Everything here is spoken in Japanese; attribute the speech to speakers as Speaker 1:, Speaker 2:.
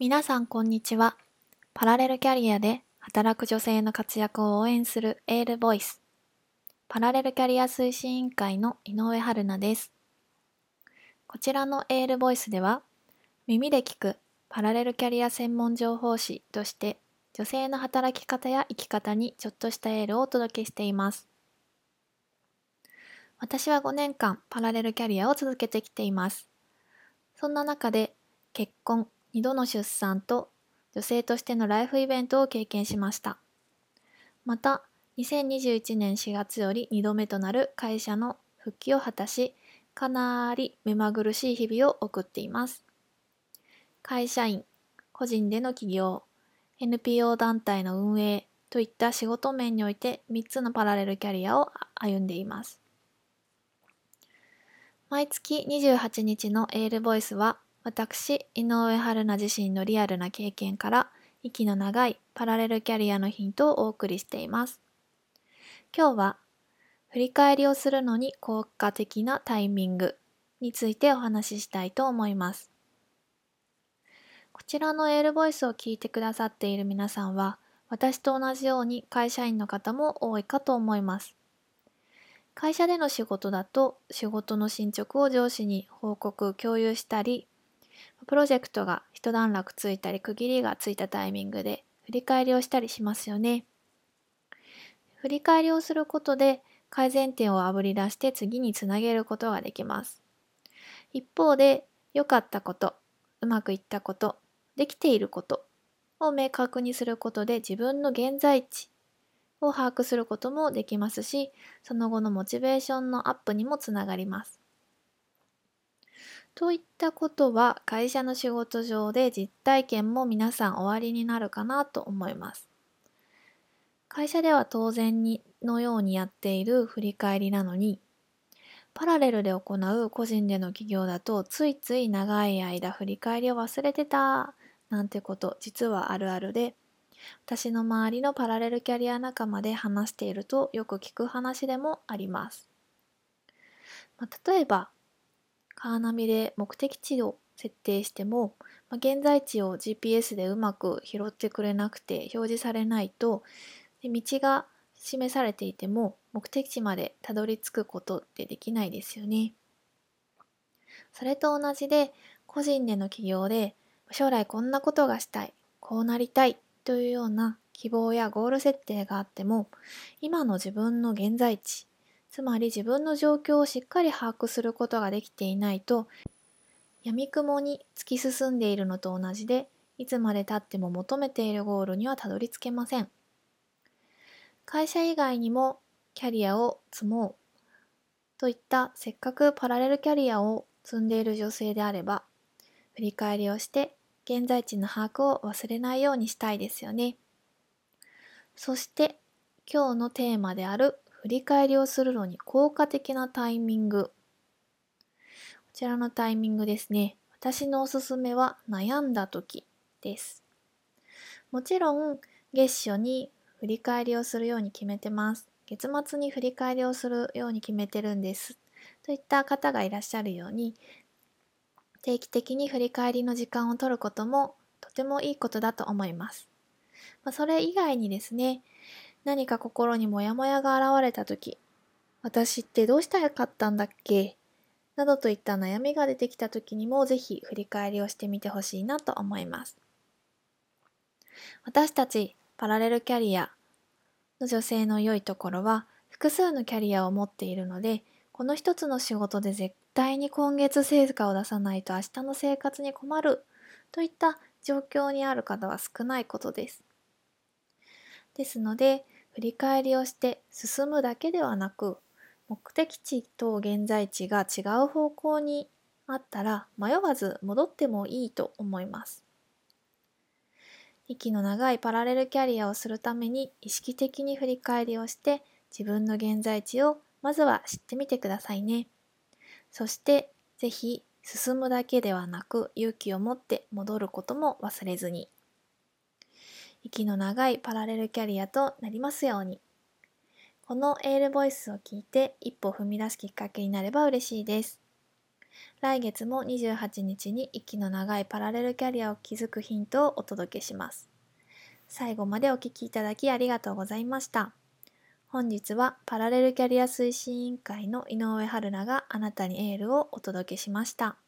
Speaker 1: 皆さんこんにちは。パラレルキャリアで働く女性の活躍を応援するエールボイス。パラレルキャリア推進委員会の井上春菜です。こちらのエールボイスでは、耳で聞くパラレルキャリア専門情報誌として女性の働き方や生き方にちょっとしたエールをお届けしています。私は5年間パラレルキャリアを続けてきています。そんな中で結婚、2度の出産と女性としてのライフイベントを経験しました。また、2021年4月より2度目となる会社の復帰を果たし、かなり目まぐるしい日々を送っています。会社員、個人での起業、NPO 団体の運営といった仕事面において3つのパラレルキャリアを歩んでいます。毎月28日のエールボイスは、私、井上春菜自身のリアルな経験から、息の長いパラレルキャリアのヒントをお送りしています。今日は、振り返りをするのに効果的なタイミングについてお話ししたいと思います。こちらのエールボイスを聞いてくださっている皆さんは、私と同じように会社員の方も多いかと思います。会社での仕事だと仕事の進捗を上司に報告共有したりプロジェクトが一段落ついたり区切りがついたタイミングで振り返りをしたりしますよね振り返りをすることで改善点をあぶり出して次につなげることができます一方で良かったことうまくいったことできていることを明確にすることで自分の現在地を把握することもできますし、その後のモチベーションのアップにもつながります。といったことは会社の仕事上で実体験も皆さん終わりになるかなと思います。会社では当然にのようにやっている振り返りなのに、パラレルで行う個人での企業だとついつい長い間振り返りを忘れてたなんてこと実はあるあるで、私の周りのパラレルキャリア仲間で話しているとよく聞く話でもあります。まあ、例えば、カーナビで目的地を設定しても、まあ、現在地を GPS でうまく拾ってくれなくて表示されないと、で道が示されていても目的地までたどり着くことってできないですよね。それと同じで個人での起業で将来こんなことがしたい、こうなりたいというような希望やゴール設定があっても今の自分の現在地つまり自分の状況をしっかり把握することができていないと闇雲に突き進んでいるのと同じでいつまでたっても求めているゴールにはたどり着けません会社以外にもキャリアを積もうといったせっかくパラレルキャリアを積んでいる女性であれば振り返りをして現在地の把握を忘れないようにしたいですよね。そして今日のテーマである振り返りをするのに効果的なタイミング。こちらのタイミングですね。私のおすすめは悩んだ時です。もちろん月初に振り返りをするように決めてます。月末に振り返りをするように決めてるんです。といった方がいらっしゃるように定期的に振り返りの時間を取ることもとてもいいことだと思います。まあ、それ以外にですね、何か心にモヤモヤが現れた時、私ってどうしたらよかったんだっけ？などといった悩みが出てきた時にもぜひ振り返りをしてみてほしいなと思います。私たちパラレルキャリアの女性の良いところは複数のキャリアを持っているのでこの一つの仕事で絶対に今月成果を出さないと明日の生活に困るといった状況にある方は少ないことです。ですので、振り返りをして進むだけではなく、目的地と現在地が違う方向にあったら迷わず戻ってもいいと思います。息の長いパラレルキャリアをするために意識的に振り返りをして自分の現在地をまずは知ってみてくださいね。そしてぜひ進むだけではなく勇気を持って戻ることも忘れずに。息の長いパラレルキャリアとなりますように。このエールボイスを聞いて一歩踏み出すきっかけになれば嬉しいです。来月も28日に息の長いパラレルキャリアを築くヒントをお届けします。最後までお聴きいただきありがとうございました。本日はパラレルキャリア推進委員会の井上春菜があなたにエールをお届けしました。